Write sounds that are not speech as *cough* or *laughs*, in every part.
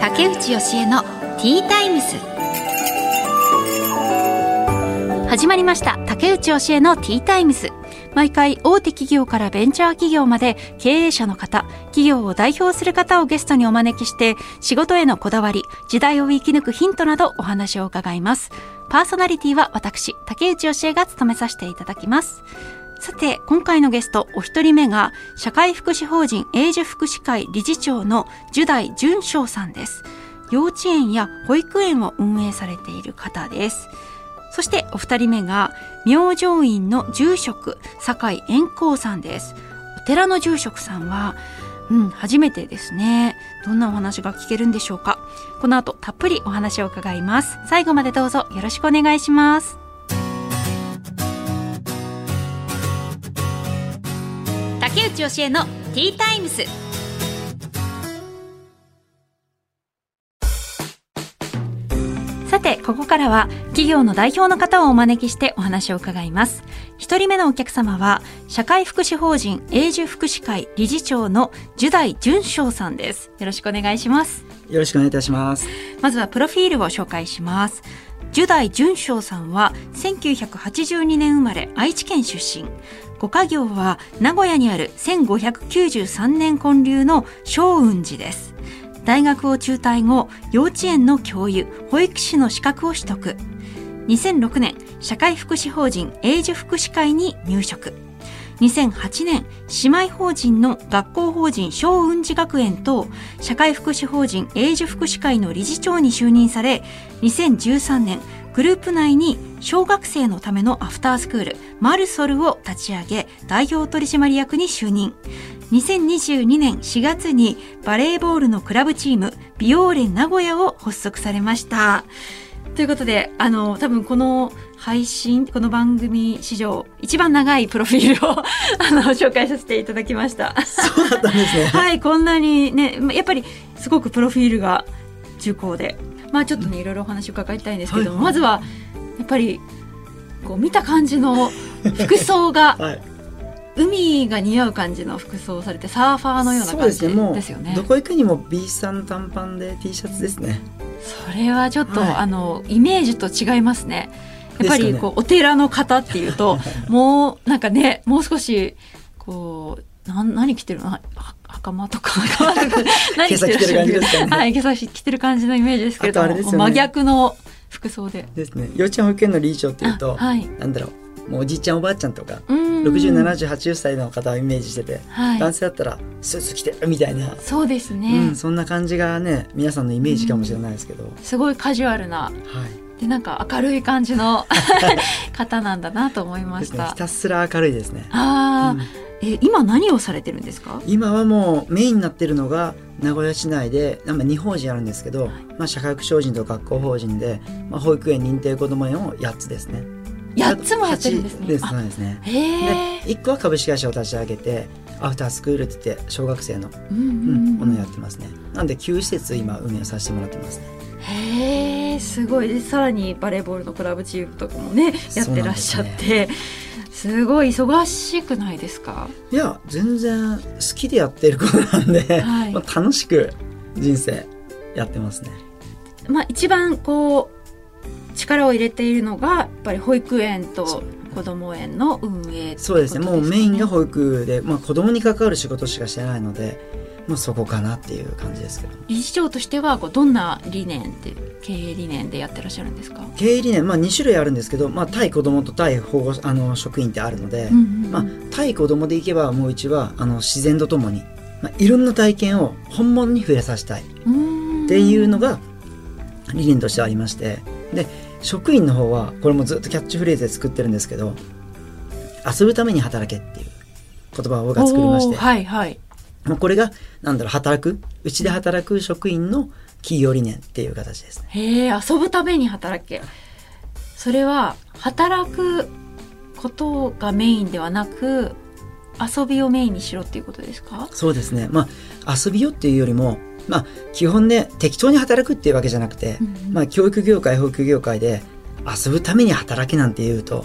竹内義恵のティータイムス始まりました竹内義恵のティータイムス毎回大手企業からベンチャー企業まで経営者の方、企業を代表する方をゲストにお招きして仕事へのこだわり、時代を生き抜くヒントなどお話を伺います。パーソナリティは私、竹内義恵が務めさせていただきます。さて、今回のゲスト、お一人目が、社会福祉法人永寿福祉会理事長の樹代淳翔さんです。幼稚園や保育園を運営されている方です。そしてお二人目が明星院の住職酒井円光さんです。お寺の住職さんはうん初めてですね。どんなお話が聞けるんでしょうか。この後たっぷりお話を伺います。最後までどうぞよろしくお願いします。竹内義恵のティータイムスさて、ここからは企業の代表の方をお招きしてお話を伺います。一人目のお客様は、社会福祉法人永住福祉会理事長の樹代淳翔さんです。よろしくお願いします。よろしくお願いいたします。まずはプロフィールを紹介します。樹代淳翔さんは1982年生まれ愛知県出身。ご家業は名古屋にある1593年建立の松雲寺です。大学を中退後、幼稚園の教諭、保育士の資格を取得。2006年、社会福祉法人永寿福祉会に入職。2008年、姉妹法人の学校法人小雲寺学園と社会福祉法人永寿福祉会の理事長に就任され、2013年、グループ内に小学生のためのアフタースクールマルソルを立ち上げ代表取締役に就任2022年4月にバレーボールのクラブチームビオーレ名古屋を発足されました。ということで、あの、多分この配信、この番組史上一番長いプロフィールを *laughs* あの、紹介させていただきました。そうだったんですね。はい、こんなにね、やっぱりすごくプロフィールが重厚で、まあちょっとね、いろいろお話を伺いたいんですけども、はい、まずは、やっぱり、こう見た感じの服装が、*laughs* はい海が似合う感じの服装をされてサーファーのような感じですよね。どこ行くにも B さん短パンで T シャツですね。それはちょっと、はい、あのイメージと違いますね。やっぱりこう、ね、お寺の方っていうと *laughs* もうなんかねもう少しこうな何着てるの？袴とか。*laughs* 何着てる？感じですかね。はい今朝着てる感じのイメージですけれども、ね、真逆の服装で。ですね。幼稚園保育園の理事長っていうと、はい、なんだろう。もうおじいちゃんおばあちゃんとか607080歳の方をイメージしてて、はい、男性だったらスーツ着てるみたいな。そうですね、うん、そんな感じがね皆さんのイメージかもしれないですけど、すごいカジュアルな、はい、でなんか明るい感じの *laughs* 方なんだなと思いました、ね、ひたすら明るいですね。ああ、うん。え今何をされてるんですか？今はもうメインになってるのが名古屋市内で2法人あるんですけど、はい、まあ、社会福祉法人と学校法人で、まあ、保育園認定こども園を8つですね。8つもやってるんですね。そうですね。で1個は株式会社を立ち上げてアフタースクールって言って小学生の、ものをやってますね。なんで9施設今運営させてもらってますね。へえすごい。さらにバレーボールのクラブチームとかもねやってらっしゃって。すごい忙しくないですか？いや全然好きでやってることなんで、はい、まあ楽しく人生やってますね。まあ一番こう力を入れているのがやっぱり保育園と子ども園の運営、ね、そうですね。もうメインが保育で、まあ、子どもに関わる仕事しかしてないので、まあ、そこかなっていう感じですけど。理事長としてはこうどんな理念って経営理念でやってらっしゃるんですか？経営理念、まあ、2種類あるんですけど、まあ、対子どもと対保護あの職員ってあるので、うんうんうん、まあ、対子どもでいけばもう一はあの自然とともに、まあ、いろんな体験を本物に触れさせたい。っていうのが理念としてありまして。で職員の方はこれもずっとキャッチフレーズで作ってるんですけど遊ぶために働けっていう言葉を僕が作りまして、はいはい、これがなんだろう働くうちで働く職員の企業理念っていう形ですね。へえ遊ぶために働け。それは働くことがメインではなく遊びをメインにしろっていうことですか？そうですね。まあ遊びをっていうよりもまあ、基本ね適当に働くっていうわけじゃなくて、うん、まあ、教育業界保育業界で遊ぶために働けなんて言うと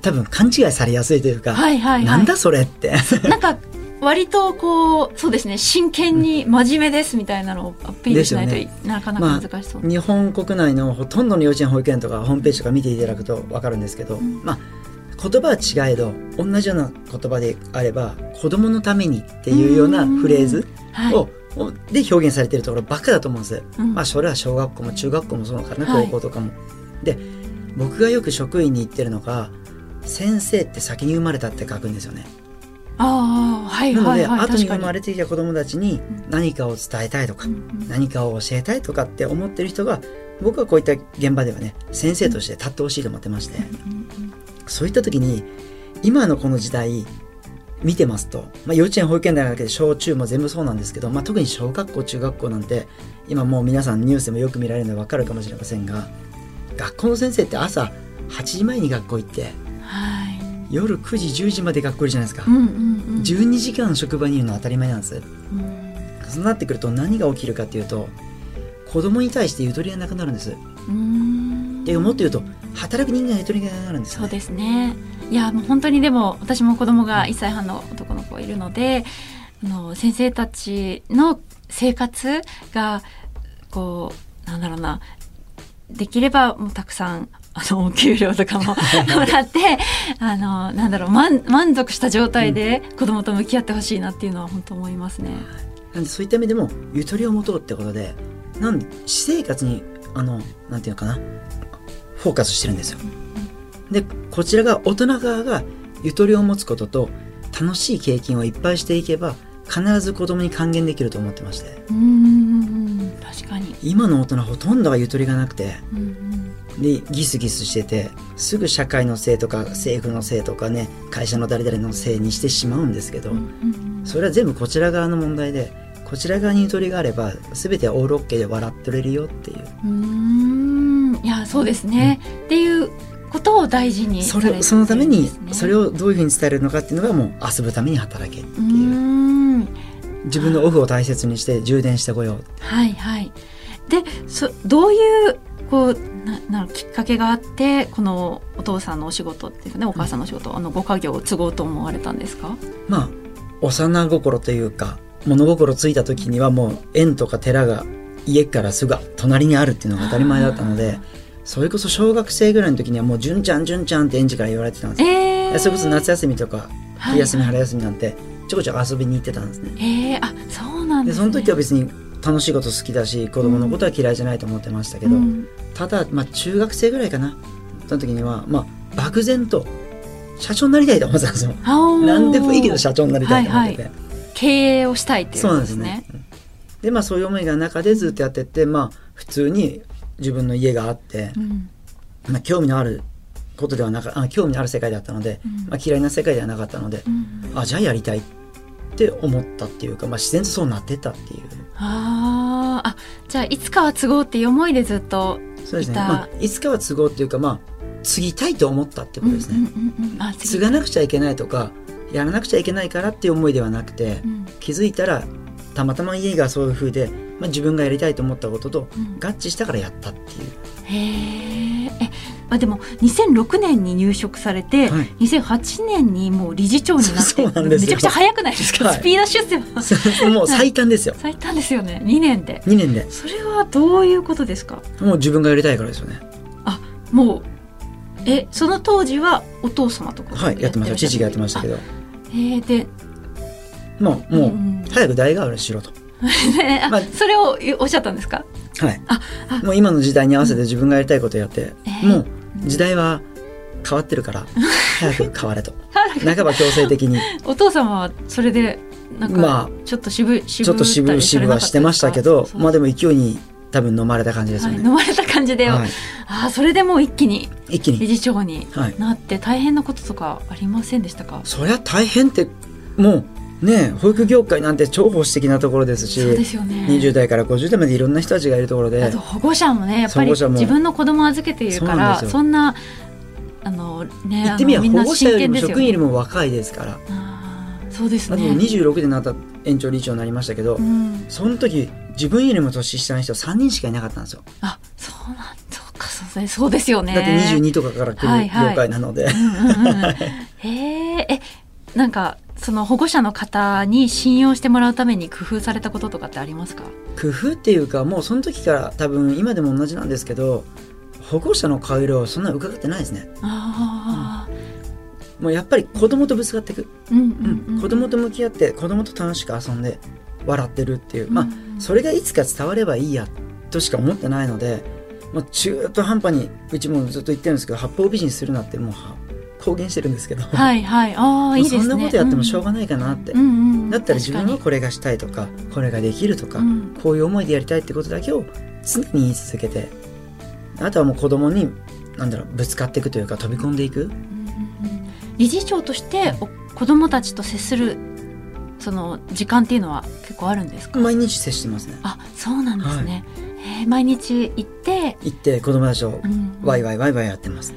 多分勘違いされやすいというか、はいはいはい、なんだそれって。なんか割とこうそうですね真剣に真面目ですみたいなのをアピールしないと、ね、なかなか難しそう、まあ、日本国内のほとんどの幼稚園保育園とかホームページとか見ていただくと分かるんですけど、うん、まあ言葉は違えど同じような言葉であれば子供のためにっていうようなフレーズを、はい、で表現されてるところばっかだと思うんです、うん、まあそれは小学校も中学校もそうかな、高校とかも。で僕がよく職員に言ってるのが先生って先に生まれたって書くんですよね。あはい、なので、はい、後に生まれてきた子供たちに何かを伝えたいとか、うん、何かを教えたいとかって思ってる人が僕はこういった現場ではね先生として立ってほしいと思ってまして、そういった時に今のこの時代見てますと、まあ、幼稚園保育園だけで小中も全部そうなんですけど、まあ、特に小学校中学校なんて今もう皆さんニュースでもよく見られるので分かるかもしれませんが学校の先生って朝8時前に学校行って、はい、夜9時10時まで学校いるじゃないですか、うんうんうん、12時間職場にいるのは当たり前なんです、うん、そうなってくると何が起きるかっていうと子供に対してゆとりがなくなるんです。でもっと言うと働く人間がゆとりがなくなるんです、ね、そうですね。いやもう本当にでも私も子供が1歳半の男の子いるのであの先生たちの生活がこうなんだろうな。できればもうたくさんあのお給料とかももらって *laughs* あのなんだろう満満足した状態で子供と向き合ってほしいなっていうのは本当思いますね。なんでそういった意味でもゆとりを持とうってことでなん私生活にあのなんていうのかなフォーカスしてるんですよ。でこちらが大人側がゆとりを持つことと楽しい経験をいっぱいしていけば必ず子供に還元できると思ってまして。うん確かに。今の大人ほとんどがゆとりがなくて、でギスギスしててすぐ社会のせいとか政府のせいとかね会社の誰々のせいにしてしまうんですけど、それは全部こちら側の問題でこちら側にゆとりがあれば全てオールオッケーで笑ってれるよっていう。うん。いやそうですね、うん、っていうことを大事にそれそのためにそれをどういうふうに伝えるのかっていうのがもう遊ぶために働けっていう。自分のオフを大切にして充電してこようはいはい。でそどういうこうななきっかけがあってこのお父さんのお仕事っていうかねお母さんのお仕事、うん、あのご家業を継ごうと思われたんですか？まあ幼心というか物心ついた時にはもう園とか寺が家からすぐ隣にあるっていうのが当たり前だったのでそれこそ小学生ぐらいの時にはもう「純ちゃん純ちゃん」って園児から言われてたんですよ、えー、それこそ夏休みとか冬休み、春休みなんてちょこちょこ遊びに行ってたんですね。えー、あそうなんです、ね、その時は別に楽しいこと好きだし子供のことは嫌いじゃないと思ってましたけど、うん、ただ、まあ、中学生ぐらいかな。その時には、まあ、漠然と社長になりたいと思ってたんですよ。何でもいいけど社長になりたいと思ってて、はいはい。経営をしたいっていうことですね。で、まあそういう思いが中でずっとやってってまあ普通に自分の家があって、うん、まあ興味のあることではなかあ興味のある世界だったので、うん、まあ、嫌いな世界ではなかったので、うん、あじゃあやりたいって思ったっていうか、まあ、自然とそうなってたっていう。ああじゃあいつかは都合っていう思いでずっとそうですね、まあ、いつかは都合っていうかまあ継ぎたいと思ったってことですね。継がなくちゃいけないとかやらなくちゃいけないからっていう思いではなくて、うん、気づいたらたまたま家がそういうふうで、まあ、自分がやりたいと思ったことと合致したからやったっていう。うん、へえあでも2006年に入職されて、はい、2008年にもう理事長になってめちゃくちゃ早くないですか、はい、スピード出世は。もう最短ですよ。最短ですよね。2年で。2年で。それはどういうことですか？もう自分がやりたいからですよね。あもうえその当時はお父様とかはいやってました。父がやってましたけど。えー、でもうもう早く代替わりしろと。*laughs* まあ、それをおっしゃったんですか？はい。あもう今の時代に合わせて自分がやりたいことをやって、うん、もう時代は変わってるから *laughs* 早く変われと。半ば強制的に。お父様はそれでなんかちょっと渋い、ちょっと渋い渋はしてましたけどまあでも勢いに多分飲まれた感じですよね、はい、飲まれた感じで、はい、あそれでもう一気に一気に。理事長になって大変なこととかありませんでしたか、そりゃ大変ってもうね保育業界なんて超保守的なところですしそうですよ、ね、20代から50代までいろんな人たちがいるところで保護者もねやっぱり自分の子供を預けているからそんなあのね言ってみれば保護者よりも職員よりも若いですから。そうですね。あと26でなった園長理事長になりましたけど、うん、その時自分よりも年下の人3人しかいなかったんですよ。あそうなんそうかそうそうですよね。だって22とかから来る業界なので。へ *laughs* ええなんかその保護者の方に信用してもらうために工夫されたこととかってありますか？工夫っていうかもうその時から多分今でも同じなんですけど保護者の顔色をそんな伺ってないですね。あうん、もうやっぱり子供とぶつかっていく、うんうんうん、子供と向き合って子供と楽しく遊んで笑ってるっていう、まあそれがいつか伝わればいいやとしか思ってないので、まあ、中途半端にうちもずっと言ってるんですけど八方美人するなってもう公言してるんですけど、はいはい。ああいいですね。そんなことやってもしょうがないかなって、うんだったら自分はこれがしたいとかこれができるとか、うん、こういう思いでやりたいってことだけを常に言い続けてあとはもう子供になんだろうぶつかっていくというか飛び込んでいく、うん、理事長として子供たちと接するその時間っていうのは結構あるんですか？毎日接してますね。あそうなんですね、はいえー、毎日行って？行って子供たちとワイワイワイワイやってます、へ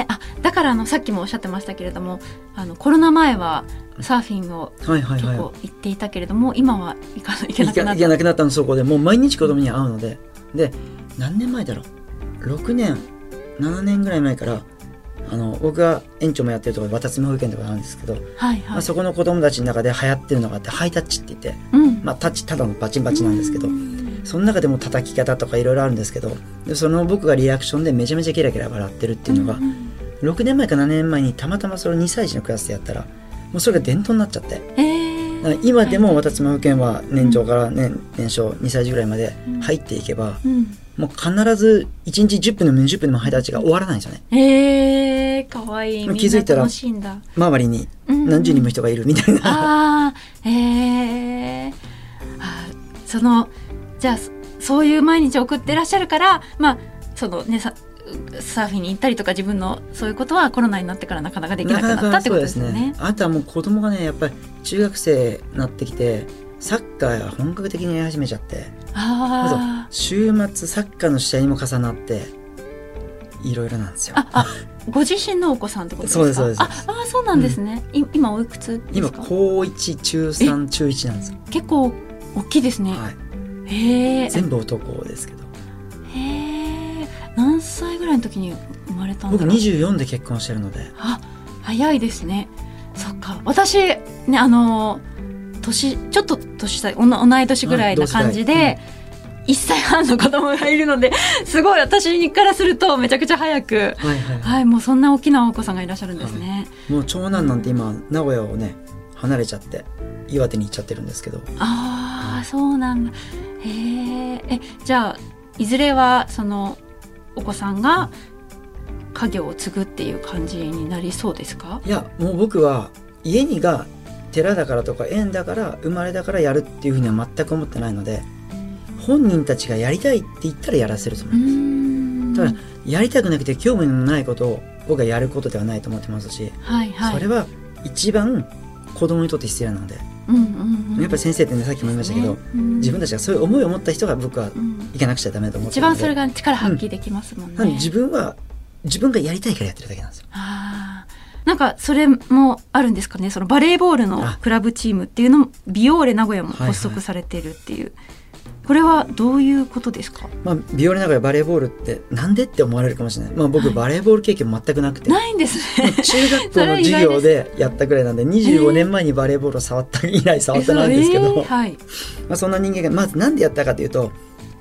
えあだからあのさっきもおっしゃってましたけれどもあのコロナ前はサーフィンを結構行っていたけれども、はいはいはい、今は行かなくなった。行けなくなったのそこでもう毎日子供に会うので。で何年前だろう？6年7年ぐらい前からあの僕が園長もやってるところ渡積保育園とかなんですけど、はいはい、まあ、そこの子供たちの中で流行ってるのがあってハイタッチって言って、うん、まあ、タッチただのバチンバチなんですけど、その中でも叩き方とかいろいろあるんですけどでその僕がリアクションでめちゃめちゃキラキラ笑ってるっていうのが、うん、6年前か7年前にたまたまそれ2歳児のクラスでやったらもうそれが伝統になっちゃって。えー、今でも私も保育園は年長から年,、年少2歳児ぐらいまで入っていけば、うんもう必ず1日10分でも20分でもハイタッチが終わらないんですよね。へえー、かわいい。気づいたら周りに何十人も人がいるみたいな。うん、ああ、へえー。あそのじゃあそういう毎日送ってらっしゃるからまあそのねさサーフィンに行ったりとか自分のそういうことはコロナになってからなかなかできなくなったってことですね。ね。あとはもう子供がねやっぱり中学生になってきてサッカー本格的にやり始めちゃって。あ週末サッカーの試合にも重なっていろいろなんですよ。ああご自身のお子さんってことですか？そうですそうです。ああそうなんですね、うん、今おいくつ今高1中3中1なんですよ。結構大きいですね、はい、へえ全部男ですけど。へえ何歳ぐらいの時に生まれたんだ僕24で結婚してるので。あ早いですね。そっか。私ねあのー年ちょっと年下同い年ぐらいな感じで、はい1歳半の子供がいるので *laughs* すごい私からするとめちゃくちゃ早く、はいはい、はい、もうそんな大きなお子さんがいらっしゃるんですね、はい、もう長男なんて今名古屋をね離れちゃって岩手に行っちゃってるんですけど。ああそうなんだ。へえじゃあいずれはそのお子さんが家業を継ぐっていう感じになりそうですか？いやもう僕は家にが寺だからとか縁だから生まれだからやるっていうふうには全く思ってないので本人たちがやりたいって言ったらやらせると思います。ただやりたくなくて興味のないことを僕がやることではないと思ってますし、はいはい、それは一番子供にとって必要なので、うんうんうん、やっぱり先生ってねさっきも言いましたけど、ね。うん、自分たちがそういう思いを持った人が僕は行かなくちゃダメだと思ってるので、一番それが力発揮できますもんね、うん、自分は自分がやりたいからやってるだけなんですよ。なんかそれもあるんですかね？そのバレーボールのクラブチームっていうのもビオーレ名古屋も発足されてるっていう、はいはい、これはどういうことですか、まあ、ビオーレ名古屋バレーボールってなんでって思われるかもしれない、まあ、僕、バレーボール経験全くなくて。ないんですね。中学校の *laughs* 授業でやったぐらいなんで25年前にバレーボールを触った以来触ってないんですけど、えーはい、まあ、そんな人間がまずなんでやったかというと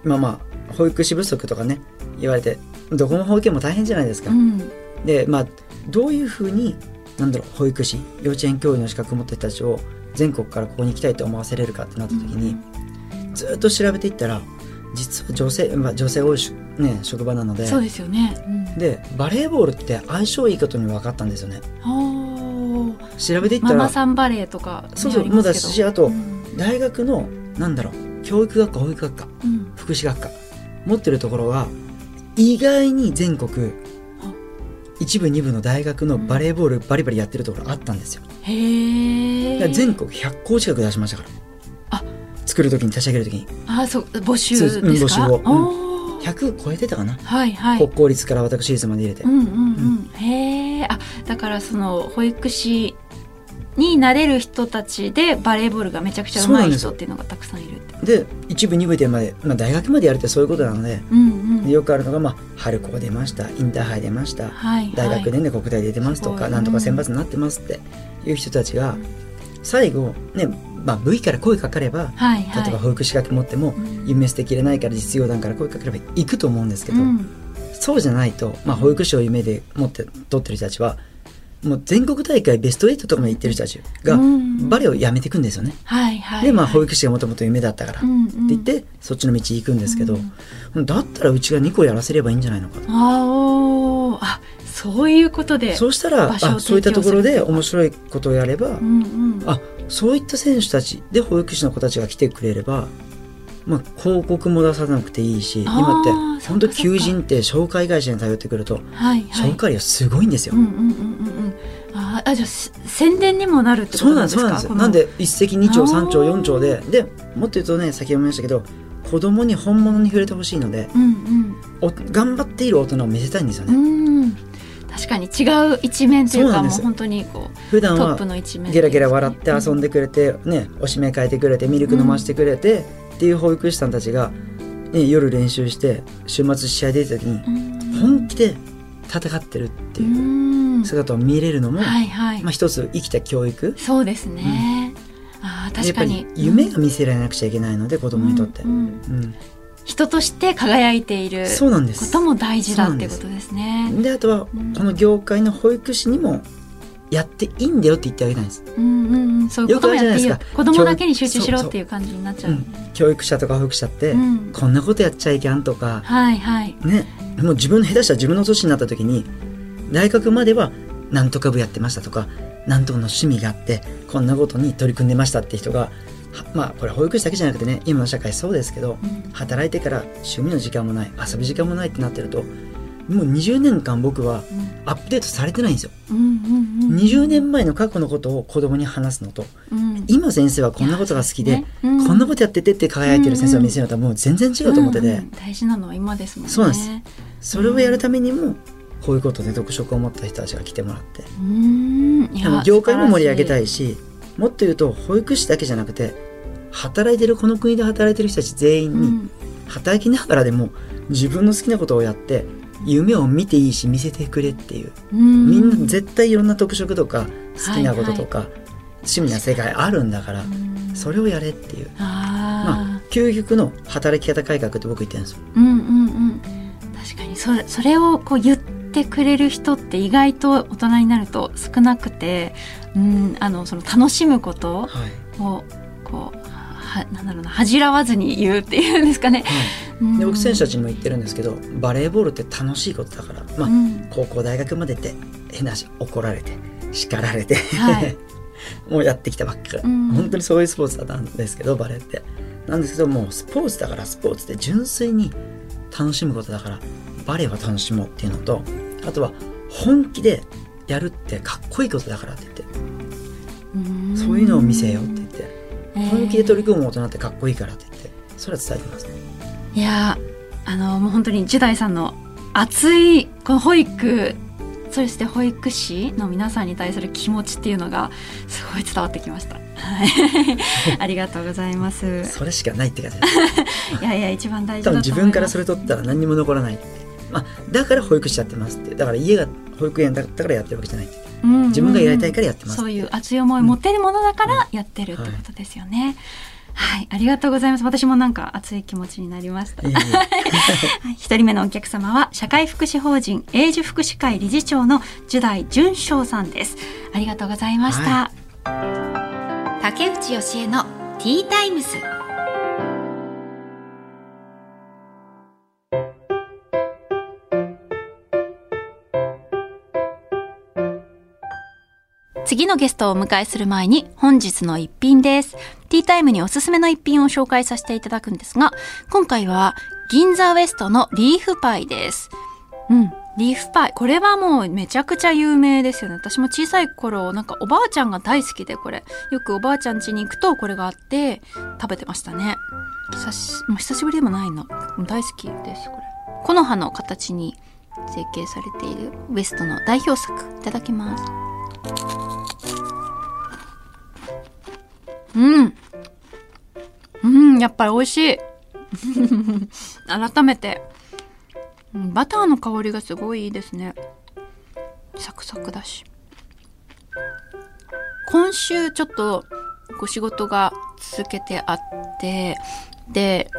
まあまあ保育士不足とかね言われてどこの保育園も大変じゃないですか。うん、でまあどういうふうになんだろう保育士幼稚園教諭の資格を持った人たちを全国からここに行きたいと思わせれるかってなった時に、うん、ずっと調べていったら実は女性、まあ、女性多いし、ね、職場なのでそうですよね、うん、でバレーボールって相性いいことに分かったんですよね。調べていったらママさんバレーとかそうそうもうだしあと、うん、大学のなんだろう教育学科保育学科、うん、福祉学科持ってるところは意外に全国一部二部の大学のバレーボールバリバリやってるところあったんですよ。へえ。全国100校近く出しましたから。あ作る時に立ち上げる時に。あそう募集ですか、うん、募集を。うん、100超えてたかな？はいはい。国公立から私立まで入れて。うんうんうん。うん、へえ。あだからその保育士になれる人たちでバレーボールがめちゃくちゃうまい人っていうのがたくさんいるで一部二部でまで、まあ、大学までやるってそういうことなので、うんうん、よくあるのが、まあ、春高出ましたインターハイ出ました、はい、大学年で国体出てますとか、なんとか選抜になってますっていう人たちが最後ねまあ、V から声かかれば、はいはい、例えば保育士学持っても、うん、夢捨てきれないから実業団から声かければ行くと思うんですけど、うん、そうじゃないと、まあ、保育士を夢で持って取ってる人たちはもう全国大会ベスト8とかまで行ってる人たちがバレエをやめていくんですよね。でまあ保育士がもともと夢だったからって言って、そっちの道行くんですけど、うん、だったらうちが2個やらせればいいんじゃないのかと。ああそういうことでそうしたらあそういったところで面白いことをやれば、うんうん、あそういった選手たちで保育士の子たちが来てくれればまあ、広告も出さなくていいし今って本当求人って紹介会社に頼ってくると、はいはい、紹介料すごいんですよ。うんうんうんうんああじゃあ宣伝にもなるってことなんですか？そうなんですよなんで一石二鳥三鳥四鳥ででもっと言うとね先ほど言いましたけど子供に本物に触れてほしいので、うんうん、お頑張っている大人を見せたいんですよね。うん確かに違う一面というかもう本当にこう普段はゲラゲラ笑って遊んでくれて、ね、おしめ変えてくれてミルク飲ましてくれて、っていう保育士さんたちが、ね、夜練習して週末試合出た時に本気で戦ってるっていう姿を見れるのも、はいはい、まあ、一つ生きた教育。そうですね、うん、あ確かに。夢が見せられなくちゃいけないので、子供にとって、うん、うん人として輝いていることも大事だっていうことですね。であとは、この業界の保育士にもやっていいんだよって言ってあげたいんです。うんうんうん、そういうこともやっていいよ。子供だけに集中しろっていう感じになっちゃう。うん、教育者とか保育者って、うん、こんなことやっちゃいけんとか、はいはい。ね、もう自分下手したら自分の年になった時に大学まではなんとか部やってましたとか、なんとかの趣味があってこんなことに取り組んでましたって人が。まあこれ保育士だけじゃなくてね今の社会そうですけど、うん、働いてから趣味の時間もない遊ぶ時間もないってなってるともう20年間僕はアップデートされてないんですよ。うんうんうん、20年前の過去のことを子供に話すのと、うん、今先生はこんなことが好きで、ね。うん、こんなことやっててって輝いてる先生を見せるのとはもう全然違うと思ってて、うんうん、大事なのは今ですもんね。そうなんです。それをやるためにも、こういうことで読書を持った人たちが来てもらって、うん、業界も盛り上げたいしもっと言うと保育士だけじゃなくて働いてるこの国で働いてる人たち全員に、働きながらでも自分の好きなことをやって夢を見ていいし見せてくれっていう。みんな絶対いろんな特色とか好きなこととか、はいはい、趣味な世界あるんだからそれをやれっていう。まあ究極の働き方改革って僕言ってるんですよ。うんうんうん、確かに。それそれをこう言ってくれる人って意外と大人になると少なくて、うん、あのその楽しむことをこう、はなんだろうな恥じらわずに言うっていうんですかね。はい、で僕選手たちにも言ってるんですけどバレーボールって楽しいことだから、まあ、うん、高校大学までって変な話怒られて叱られて、はい、*laughs* もうやってきたばっかり、うん、本当にそういうスポーツだったんですけどバレーって。なんですけどもうスポーツだからスポーツって純粋に楽しむことだからバレーは楽しもうっていうのとあとは本気でやるってかっこいいことだからって言って。そういうのを見せようって本気で取り組む大人ってかっこいいからって言ってそれは伝えてますねいやあのもう本当にジュダイさんの熱いこの保育そして保育士の皆さんに対する気持ちっていうのがすごい伝わってきました。はい、*laughs* ありがとうございます。それしかないって感じいやいや一番大事だと自分からそれ取ったら何にも残らない。まあだから保育士やってますって。だから家が保育園だったからやってるわけじゃないって。自分がやりたいからやってますそういう熱い思いを持っているものだからやってるってことですよね。はい、ありがとうございます。私もなんか熱い気持ちになりました。*laughs* 一、人目のお客様は社会福祉法人永住福祉会理事長の樹代淳翔さんです。ありがとうございました。はい、竹内義恵のティータイムス。次のゲストをお迎えする前に本日の一品です。ティータイムにおすすめの一品を紹介させていただくんですが、今回は銀座ウエストのリーフパイです。うん。リーフパイ。これはもうめちゃくちゃ有名ですよね。私も小さい頃、なんかおばあちゃんが大好きでこれ。よくおばあちゃん家に行くとこれがあって食べてましたね。久し、もう久しぶりでもないな。大好きです、これ。木の葉の形に成形されているウエストの代表作。いただきます。うん。うん、やっぱり美味しい。*laughs* 改めて、バターの香りがすごいいいですね。サクサクだし。今週ちょっとこう仕事が続けてあって、で、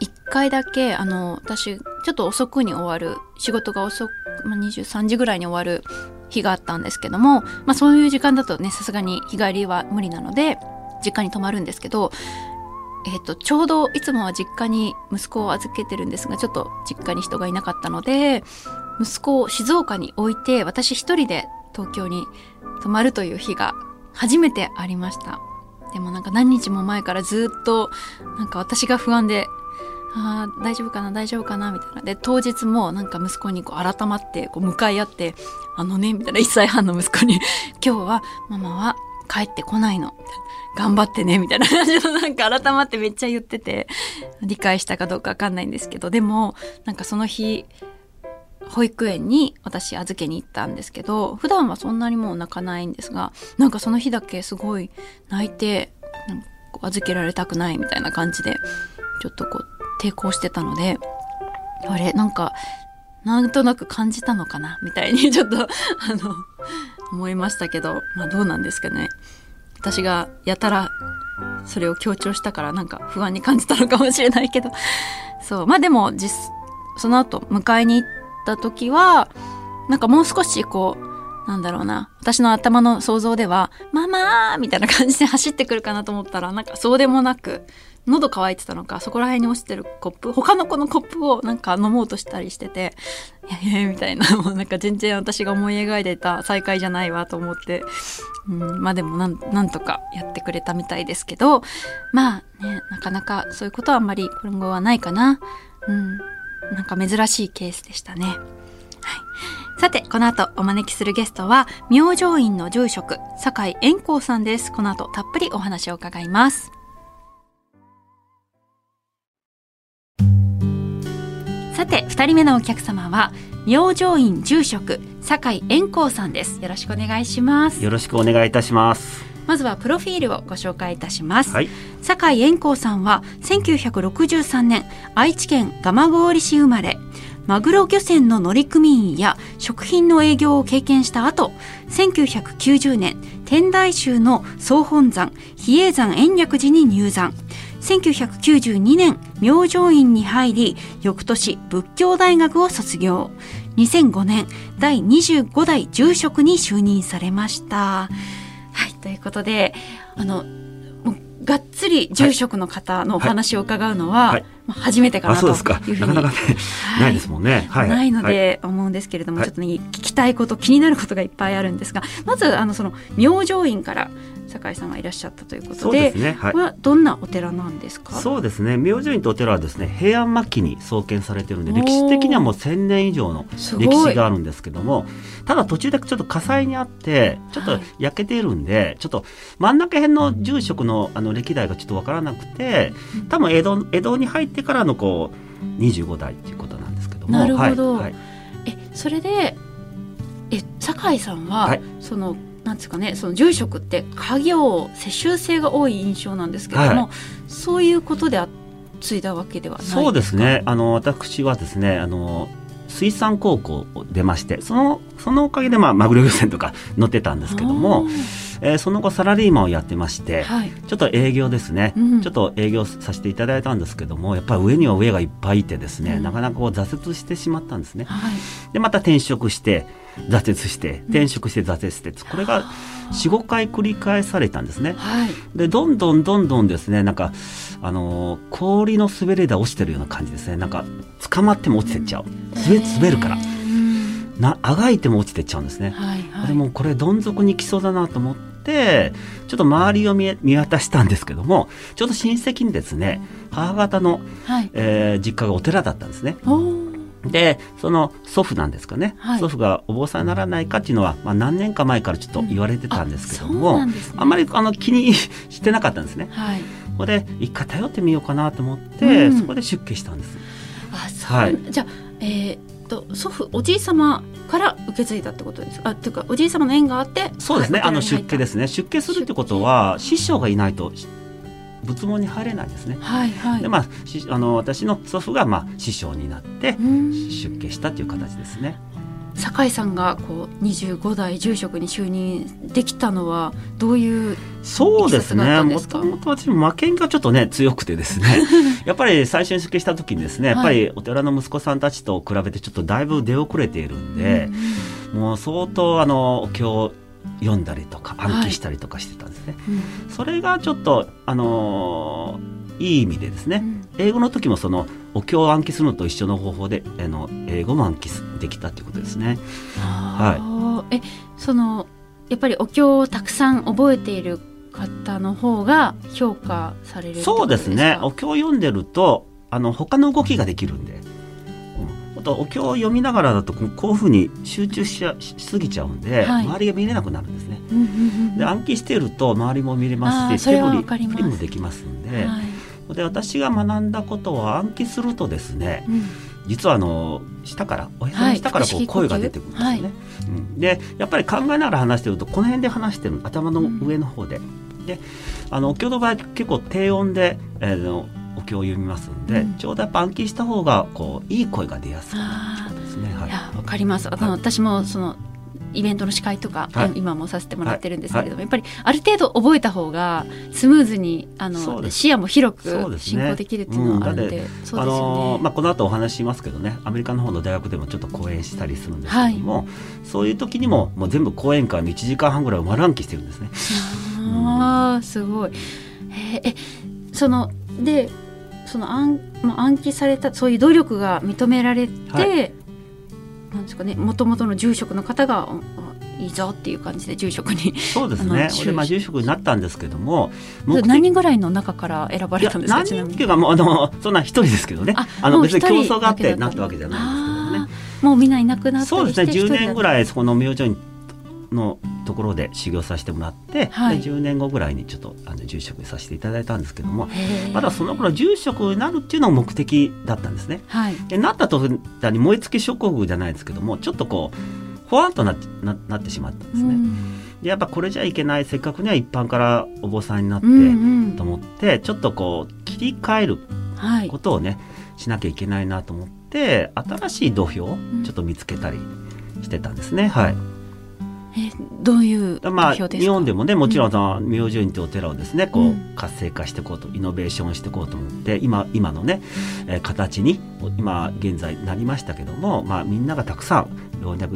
一回だけ、あの、私、ちょっと遅くに終わる、仕事が遅く、ま、23時ぐらいに終わる日があったんですけども、まあそういう時間だとね、さすがに日帰りは無理なので、実家に泊まるんですけど、えっ、と、ちょうどいつもは実家に息子を預けてるんですが、ちょっと実家に人がいなかったので、息子を静岡に置いて、私一人で東京に泊まるという日が初めてありました。でもなんか何日も前からずっと、なんか私が不安で、ああ、大丈夫かな、大丈夫かな、みたいな。で、当日もなんか息子にこう改まって、こう向かい合って、あのね、みたいな1歳半の息子に、*laughs* 今日はママは帰ってこないの。頑張ってね、みたいな感じのなんか改まってめっちゃ言ってて、理解したかどうかわかんないんですけど、でも、なんかその日、保育園に私預けに行ったんですけど、普段はそんなにもう泣かないんですが、なんかその日だけすごい泣いてなんか、預けられたくないみたいな感じで、ちょっとこう抵抗してたので、あれ、なんか、なんとなく感じたのかな？みたいに *laughs* ちょっと、あの、思いましたけど、まあどうなんですかね。私がやたらそれを強調したからなんか不安に感じたのかもしれないけど、そう。まあでも実、その後迎えに行った時は、なんかもう少しこう、なんだろうな。私の頭の想像では、ママーみたいな感じで走ってくるかなと思ったら、なんかそうでもなく、喉乾いてたのか、そこら辺に落ちてるコップ、他の子のコップをなんか飲もうとしたりしてて、いやいや、みたいな、もうなんか全然私が思い描いてた再会じゃないわと思って、うん、まあでもなん、とかやってくれたみたいですけど、まあね、なかなかそういうことはあんまり今後はないかな。うん、なんか珍しいケースでしたね。はい。さて、この後お招きするゲストは、明星院の住職、酒井円光さんです。この後たっぷりお話を伺います。さて2人目のお客様は明星院住職酒井円光さんです。よろしくお願いします。よろしくお願いいたします。まずはプロフィールをご紹介いたします、はい、酒井円光さんは1963年愛知県蒲郡市生まれ。マグロ漁船の乗組員や食品の営業を経験した後1990年天台宗の総本山比叡山延暦寺に入山1992年明星院に入り翌年仏教大学を卒業。2005年第25代住職に就任されました。はいということであのがっつり住職の方のお話を伺うのは、はい。まあ、初めてかなというふうに。なかなか、ねはい、ないですもんね、はい、ないので思うんですけれども、ちょっとね聞きたいこと気になることがいっぱいあるんですがまずあのその明星院から酒井さんがいらっしゃったということで、ねはい、これはどんなお寺なんですか？そうですね。明星院とお寺はですね、平安末期に創建されているので、歴史的にはもう千年以上の歴史があるんですけども、ただ途中でちょっと火災にあって、ちょっと焼けているんで、はい、ちょっと真ん中辺の住職のあの歴代がちょっとわからなくて、多分江戸江戸に入ってからのこう25代っていうことなんですけども。なるほど。はい、えそれでえ酒井さんは、そのなんですかねその住職って家業世襲制が多い印象なんですけども、はい、そういうことで継いだわけではないそうですね。あの私はですねあの水産高校を出ましてそのそのおかげで、まあ、マグロ漁船とか乗ってたんですけども、えー、その後サラリーマンをやってまして、はい、ちょっと営業ですね、うん、ちょっと営業させていただいたんですけどもやっぱり上には上がいっぱいいてですね、うん、なかなかこう挫折してしまったんですね。はい、でまた転職して挫折して転職して挫折してこれが45回繰り返されたんですね。はい、でどんどんどんどんですねなんかあの氷の滑り台落ちてるような感じですね。なんか捕まっても落ちてっちゃう。滑滑るから。なあがいても落ちてっちゃうんですね、はいはい、でもこれどん底に来そうだなと思ってちょっと周りを見見渡したんですけどもちょうど親戚にですね母方の、はい、えー、実家がお寺だったんですね。でその祖父なんですかね、はい、祖父がお坊さんにならないかっていうのは、まあ、何年か前からちょっと言われてたんですけども、うんあね、あんまりあの気にしてなかったんですね。はい、ここで一回頼ってみようかなと思って、うん、そこで出家したんです。あそう、はい、じゃあ、えー、と祖父おじい様から受け継いだってことですか？あっていうかおじい様の縁があってそうですね、はい、あの出家ですね。出家するってことは師匠がいないと仏門に入れないですね。はいはい。でまああの私の祖父がまあ師匠になって出家したという形ですね。酒井さんがこう25代住職に就任できたのはどういうそうですねもともと私も負けんがちょっとね強くてですね *laughs* やっぱり最初に出家した時にですね、やっぱりお寺の息子さんたちと比べてちょっとだいぶ出遅れているんで、うん、もう相当あのお経読んだりとか暗記したりとかしてたんですね。はい。うん、それがちょっとあのーいい意味でですね、うん、英語の時もそのお経を暗記するのと一緒の方法であの英語も暗記できたということですね。はい、えそのやっぱりお経をたくさん覚えている方の方が評価されるそうですね。お経を読んでるとあの他の動きができるんで、うん、とお経を読みながらだとこういうふうに集中ししすぎちゃうんで、はい、周りが見れなくなるんですね。で暗記してると周りも見れますし手振り振りもできますんで。はいで私が学んだことは暗記するとですね、うん、実はあの下からお部屋の下からこう声が出てくるんですね。はい、うん、でやっぱり考えながら話してるとこの辺で話してる頭の上の方で。うん、であのお経の場合結構低音で、えー、のお経を読みますんで、うん、ちょうどやっぱ暗記した方がこういい声が出やすくなるですね。はい、わかります。あの、私もそのイベントの司会とか、はい、今もさせてもらってるんですけれども、はい、やっぱりある程度覚えた方がスムーズにあの視野も広く進行できるっていうのはあるので、あのまあこの後お話しますけどねアメリカの方の大学でもちょっと講演したりするんですけども、はい、そういう時にももう全部講演会の1時間半ぐらいを丸暗記してるんですね。ああ、すごい。えそのでその暗,、まあ、暗記されたそういう努力が認められて、なんですかねもともとの住職の方がいいぞっていう感じで住職にそうですね。俺まあ住職になったんですけども何人ぐらいの中から選ばれたんですか何人っていうかもうあのそんな一人ですけどね。あの別に競争があってなったわけじゃないんですけどね。もうみんないなくなってそうですね。10年ぐらいそこの明星のところで修行させてもらって、はい、で10年後ぐらいにちょっとあの住職させていただいたんですけどもまだその頃住職になるっていうのが目的だったんですね。はい、でなった途端に燃え尽き症候群じゃないですけどもちょっとこうふわっとなななってしまったんですね。でやっぱこれじゃいけないせっかくには一般からお坊さんになって、うんうん、と思ってちょっとこう切り替えることをね、はい、しなきゃいけないなと思って新しい土俵をちょっと見つけたりしてたんですね。はい。えどういうまあ、日本でもねもちろんその明星院というお寺をですねこう活性化していこうとイノベーションしていこうと思って今今のね、えー、形に今現在なりましたけども、まあ、みんながたくさん老若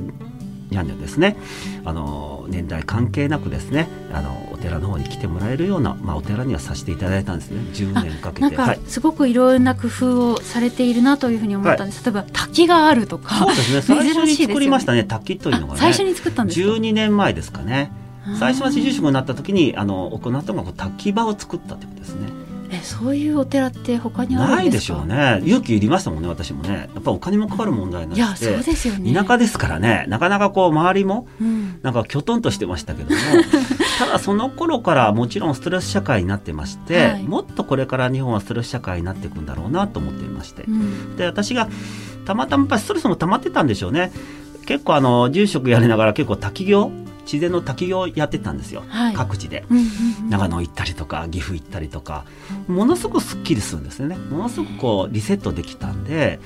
にゃんにゃんですね。あの年代関係なくですねあのお寺の方に来てもらえるような、まあ、お寺にはさせていただいたんですね。10年かけて。なんかすごくいろんな工夫をされているなというふうに思ったんです、はい、例えば滝があるとか。そうですね。最初に作りましたね。滝というのがね。最初に作ったんですか12年前ですかね。最初は住職になった時にあの行ったのが滝場を作ったということですね。えそういうお寺って他にないでしょうね。勇気いりましたもんね私もね。やっぱお金もかかる問題なんでそうですよね。田舎ですからね。なかなかこう周りもなんかきょとんとしてましたけども、*laughs* ただその頃からもちろんストレス社会になってまして、はい、もっとこれから日本はストレス社会になっていくんだろうなと思っていまして、うん、で私がたまたまストレスも溜まってたんでしょうね。結構あの住職やりながら結構滝行自然の滝行やってたんですよ、はい、各地で、うんうんうん、長野行ったりとか岐阜行ったりとか。ものすごくすっきりするんですよね。ものすごくこうリセットできたんで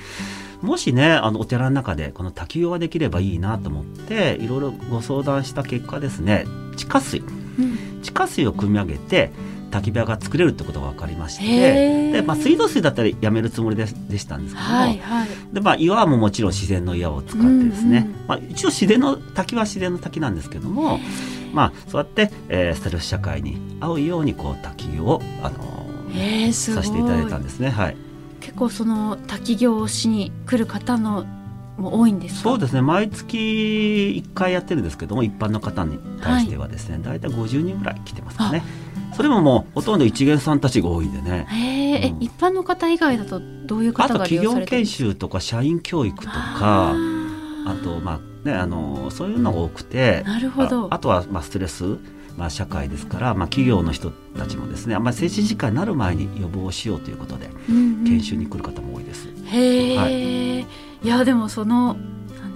もしねあのお寺の中でこの滝行ができればいいなと思っていろいろご相談した結果ですね地下水、うん、地下水を汲み上げて焚き火が作れるってことが分かりましてで、まあ、水道水だったらやめるつもりででしたんですけども、はいはい、でまあ、岩ももちろん自然の岩を使ってですね、うんうん、まあ、一応自然の滝は自然の滝なんですけども、まあ、そうやって、えー、ステルス社会に合うようにこう滝を、あのー、させていただいたんですね。はい、結構その滝行をしに来る方のも多いんですそうですね。毎月1回やってるんですけども一般の方に対してはですね、はい、大体50人ぐらい来てますかね。それももうほとんど一元さんたちが多いんでね。へえ、うん、一般の方以外だとどういう方が利用されてるんですか？企業研修とか社員教育とか、あとまあねあのそういうのが多くて、なるほど。あとはまあストレス。まあ、社会ですから、まあ、企業の人たちもですねあんまり精神疾患になる前に予防しようということで、研修に来る方も多いです。へえ、はい、いやでもその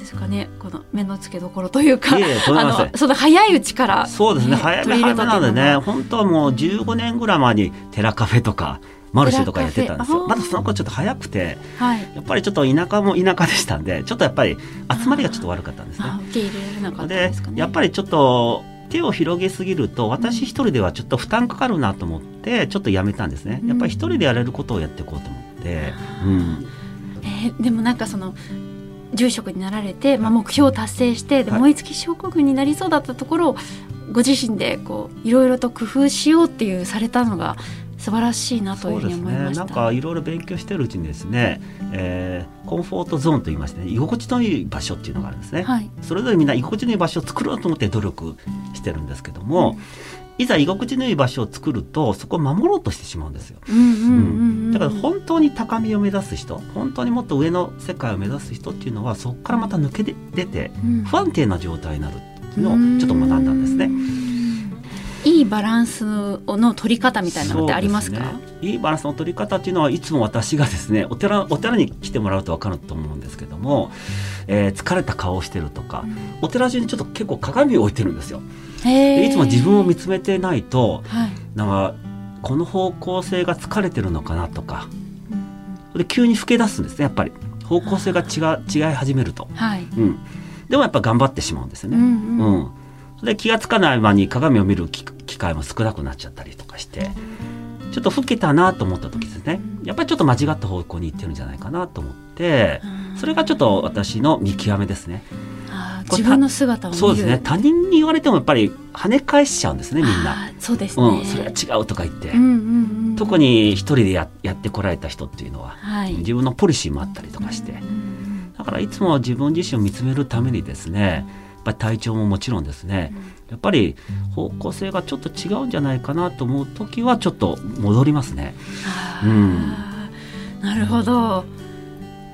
ですかねこの目の付けどころというかあのその早いうちから、そうですね早め早めなのでね本当はもう15年ぐらい前にテラカフェとかマルシェとかやってたんですよ。まだその子ちょっと早くて、はい、やっぱりちょっと田舎も田舎でしたんでちょっとやっぱり集まりがちょっと悪かったんですね。でね。やっぱりちょっと手を広げすぎると私一人ではちょっと負担かかるなと思ってちょっとやめたんですね、やっぱり一人でやれることをやっていこうと思って、うん、えー、でもなんかその住職になられて、まあ、目標を達成してで、燃え尽き症候群になりそうだったところをご自身でこういろいろと工夫しようっていうされたのが素晴らしいなというふうに思いました、ね、なんかいろいろ勉強してるうちにですね、えー、コンフォートゾーンと言いまして、ね、居心地のいい場所っていうのがあるんですね、はい、それぞれみんな居心地のいい場所を作ろうと思って努力してるんですけども、うん、いざ居心地のいい場所を作るとそこを守ろうとしてしまうんですよ、だから本当に高みを目指す人本当にもっと上の世界を目指す人っていうのはそこからまた抜け出て不安定な状態になるっていうのをちょっと学んだんですね。いいバランスの取り方みたいなのってありますか、ね、いいバランスの取り方っていうのはいつも私がですねお寺お寺に来てもらうと分かると思うんですけども、えー、疲れた顔をしてるとか、お寺中にちょっと結構鏡を置いてるんですよ。でいつも自分を見つめてないと、はい、なんかこの方向性が疲れてるのかなとか、で急に老け出すんですねやっぱり。方向性が違違い始めると、はい、うん、でもやっぱ頑張ってしまうんですよね。うん、うん。うん。で気が付かない間に鏡を見る機会も少なくなっちゃったりとかしてちょっと老けたなと思った時ですね。やっぱりちょっと間違った方向に行ってるんじゃないかなと思ってそれがちょっと私の見極めですね。自分の姿をそうですね。他人に言われてもやっぱり跳ね返しちゃうんですねみんな。そうですね、うん、それは違うとか言って、うんうんうん、特に一人でややってこられた人っていうのは、はい、自分のポリシーもあったりとかして、だからいつも自分自身を見つめるためにですね、ぱり体調ももちろんですね、やっぱり方向性がちょっと違うんじゃないかなと思う時はちょっと戻りますね。うん、なるほど。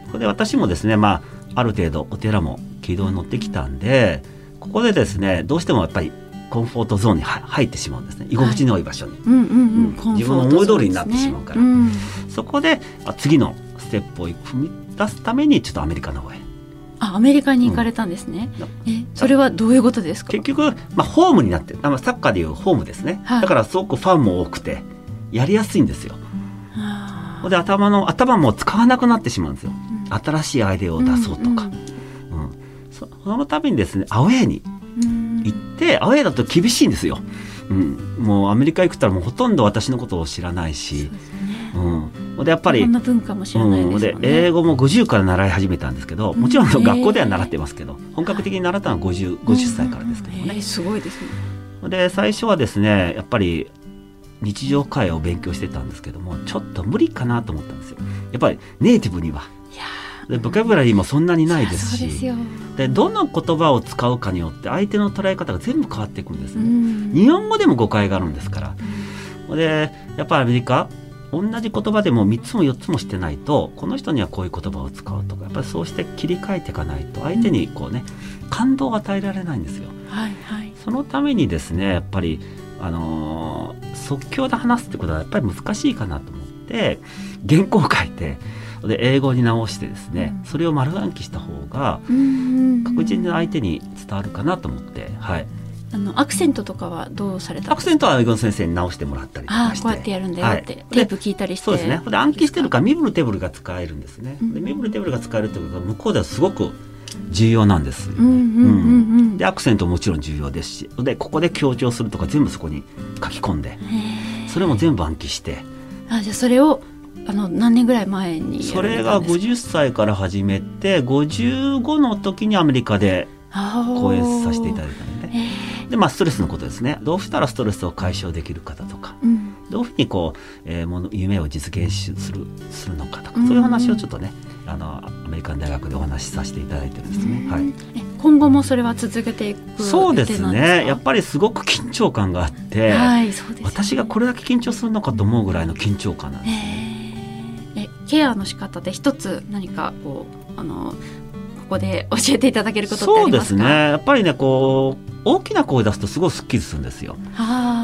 ここで私もですね、まあ、ある程度お寺も軌道に乗ってきたんでここでですねどうしてもやっぱりコンフォートゾーンに入ってしまうんですね。居心地のいい場所に、自分の思い通りになってしまうから、うん、そこで次のステップを踏み出すためにちょっとアメリカの方へ。あアメリカに行かれたんですね、うん、えそれはどういうことですか？結局、まあ、ホームになってるサッカーでいうホームですね、はい、だからすごくファンも多くてやりやすいんですよ。で頭の頭も使わなくなってしまうんですよ、うん、新しいアイデアを出そうとか、うん、うん、そのためにですねアウェーに行って、アウェーだと厳しいんですよ、うん、もうアメリカ行くったらもうほとんど私のことを知らないし、うん、でやっぱりんな文化も知らないです、ね、で英語も50から習い始めたんですけどもちろん学校では習ってますけど、本格的に習ったのは 50, 50歳からですけどね。すごいですね。で最初はですねやっぱり日常会話を勉強してたんですけどもちょっと無理かなと思ったんですよ。やっぱりネイティブにはでボキャブラリーもそんなにないですしでどの言葉を使うかによって相手の捉え方が全部変わっていくんですね。日本語でも誤解があるんですから。でやっぱりアメリカ同じ言葉でも3つも4つもしてないとこの人にはこういう言葉を使うとかやっぱりそうして切り替えていかないと相手にこうね、感動を与えられないんですよ。はいはい、そのためにですねやっぱり、あのー、即興で話すってことはやっぱり難しいかなと思って原稿を書いてで英語に直してですね、うん、それを丸暗記した方が確実に相手に伝わるかなと思って、はい、あのアクセントとかはどうされたアクセントは英語の先生に直してもらったりとかして。こうやってやるんだよって、はい、テープ聞いたりして。そうですね。で暗記してるから身振るテーブルが使えるんですね、うん、で身振るテーブルが使えるってことは向こうではすごく重要なんです、でアクセントももちろん重要ですし。でここで強調するとか全部そこに書き込んで。それも全部暗記して。あじゃあそれをあの何年ぐらい前にそれが50歳から始めて55の時にアメリカで講演させていただいたんでね。でまあストレスのことですね。どうしたらストレスを解消できる方とか、うん、どういうふうにこう、えー、もの夢を実現するするのかとか、そういう話をちょっとねあのアメリカン大学でお話しさせていただいてるんですね。はい、今後もそれは続けていくそうですねやっぱりすごく緊張感があって、はいそうです、ね、私がこれだけ緊張するのかと思うぐらいの緊張感なんです、えケアの仕方で一つ何かこうあのここで教えていただけることそうですね。やっぱりねこう大きな声出すとすごいすっきりするんですよ。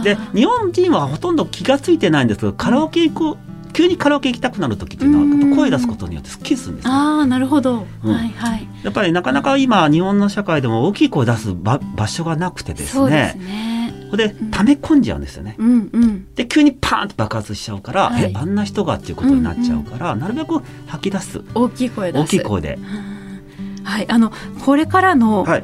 で日本人はほとんど気が付いてないんですけどカラオケ行く急にカラオケ行きたくなる時っていうのは声出すことによってすっきりするんです、ね、ああなるほど、うん、はいはい。やっぱりなかなか今日本の社会でも大きい声出す場場所がなくてですねで溜め込んじゃうんですよね。うんうん、で急にパーンと爆発しちゃうから、はい、えあんな人がっていうことになっちゃうから、うんうん、なるべく吐き出す大きい声大きい声で。はいあのこれからの、はい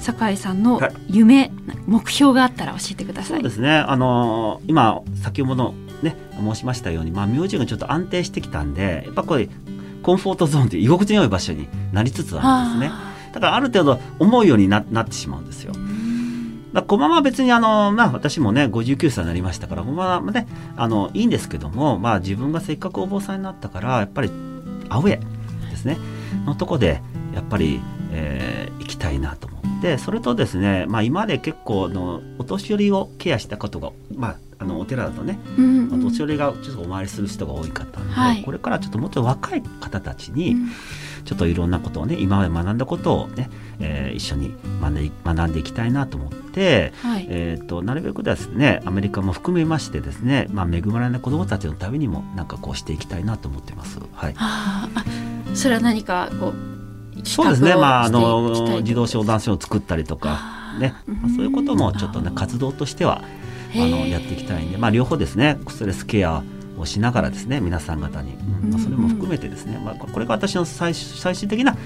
酒井さんの夢、はい、目標があったら教えてください。そうですね。あのー、今先ほどね申しましたように、まあ名字がちょっと安定してきたんで、やっぱこれコンフォートゾーンという居心地の良い場所になりつつあるんですね。だからある程度思うようにななってしまうんですよ。だこのまま別にあの、まあ、私もね59歳になりましたからこのままねあのいいんですけども、まあ、自分がせっかくお坊さんになったからやっぱりアウェーですねのとこでやっぱり、えー、行きたいなと思ってそれとですね、まあ、今まで結構のお年寄りをケアしたことが、まあ、あのお寺だとね、うんうん、お年寄りがちょっとお参りする人が多い方なので、はい、これからちょっともっと若い方たちに、うん。ちょっといろんなことをね今まで学んだことをね、えー、一緒に学んで学んでいきたいなと思って、はい、えーと、なるべくですねアメリカも含めましてですね、まあ、恵まれない子どもたちのためにもなんかこうしていきたいなと思ってます。はい、あそれは何かこうそうですね、まあ、あの自動商談書を作ったりとか、ね。まあ、そういうこともちょっとね活動としてはあのやっていきたいんで、まあ、両方ですねストレスケアをしながらですね皆さん方に、うんまあ、それも含めてですね、まあ、これが私の最最終的な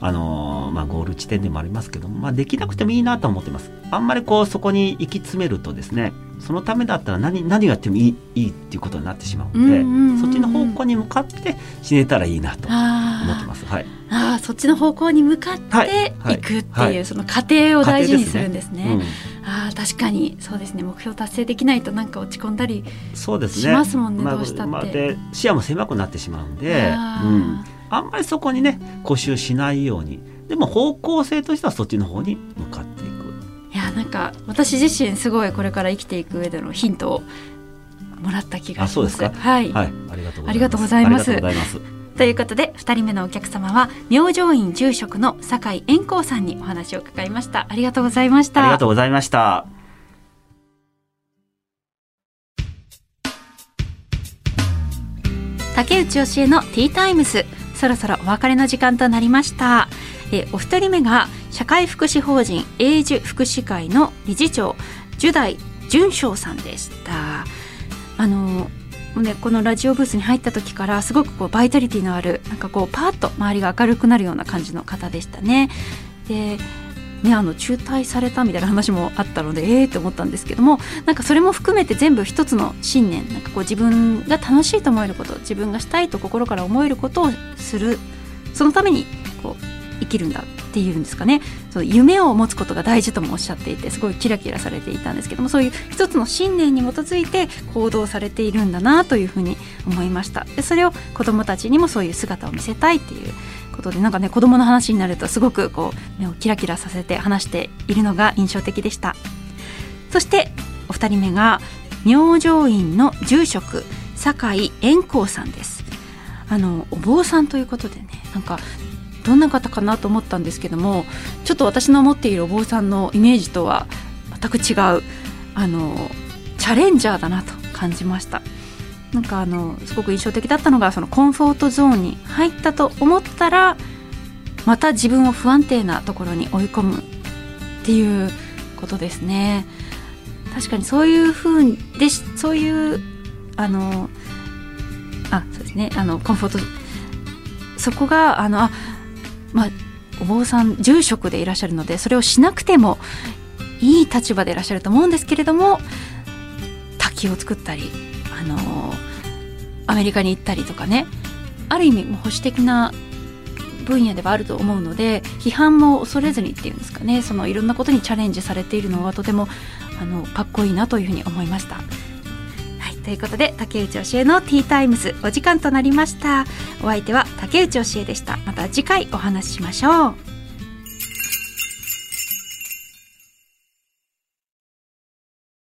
あのー、まあ、ゴール地点でもありますけども、まあ、できなくてもいいなと思ってます。あんまりこうそこに行き詰めるとですねそのためだったら何何やってもいいいいっていうことになってしまうので、うんうんうん、そっちの方向に向かって死ねたらいいなと思ってます。はい、あそっちの方向に向かってい。くっていう、その過程を大事にするんですね。あ確かにそうですね。目標達成できないとなんか落ち込んだりそうですね。しますもんね、まあ、どうしたって、まあ、で視野も狭くなってしまうんであ,、うん、あんまりそこにね固執しないように。でも方向性としてはそっちの方に向かっていく。いやなんか私自身すごいこれから生きていく上でのヒントをもらった気がします。はい、はい、ありがとうございます。ということで2人目のお客様は明星院住職の酒井円光さんにお話を伺いました。ありがとうございました。ありがとうございました。竹内教えのティータイムス。そろそろお別れの時間となりましたえお一人目が社会福祉法人永住福祉会の理事長十代淳翔さんでしたあのねこのラジオブースに入った時からすごくこうバイタリティのあるなんかこうパーッと周りが明るくなるような感じの方でしたね。でね、あの中退されたみたいな話もあったのでええー、と思ったんですけどもなんかそれも含めて全部一つの信念なんかこう自分が楽しいと思えること自分がしたいと心から思えることをするそのためにこう生きるんだっていうんですかね。そう夢を持つことが大事ともおっしゃっていてすごいキラキラされていたんですけどもそういう一つの信念に基づいて行動されているんだなというふうに思いました。でそれを子どもたちにもそういう姿を見せたいっていうことでなんかね子どもの話になるとすごくこう目をキラキラさせて話しているのが印象的でした。そしてお二人目が明星院の住職酒井円光さんです。あのお坊さんということでねなんかどんな方かなと思ったんですけどもちょっと私の思っているお坊さんのイメージとは全く違うあのチャレンジャーだなと感じました。なんかあのすごく印象的だったのがそのコンフォートゾーンに入ったと思ったらまた自分を不安定なところに追い込むっていうことですね。確かにそういうふうでそういうあのあそうですね。あのコンフォートそこがあのあまあ、お坊さん住職でいらっしゃるのでそれをしなくてもいい立場でいらっしゃると思うんですけれども滝を作ったり、あのー、アメリカに行ったりとかねある意味保守的な分野ではあると思うので批判も恐れずにっていうんですかねそのいろんなことにチャレンジされているのはとてもあのかっこいいなというふうに思いました。ということで竹内教えのティータイムズお時間となりました。お相手は竹内教えでした。また次回お話ししましょう。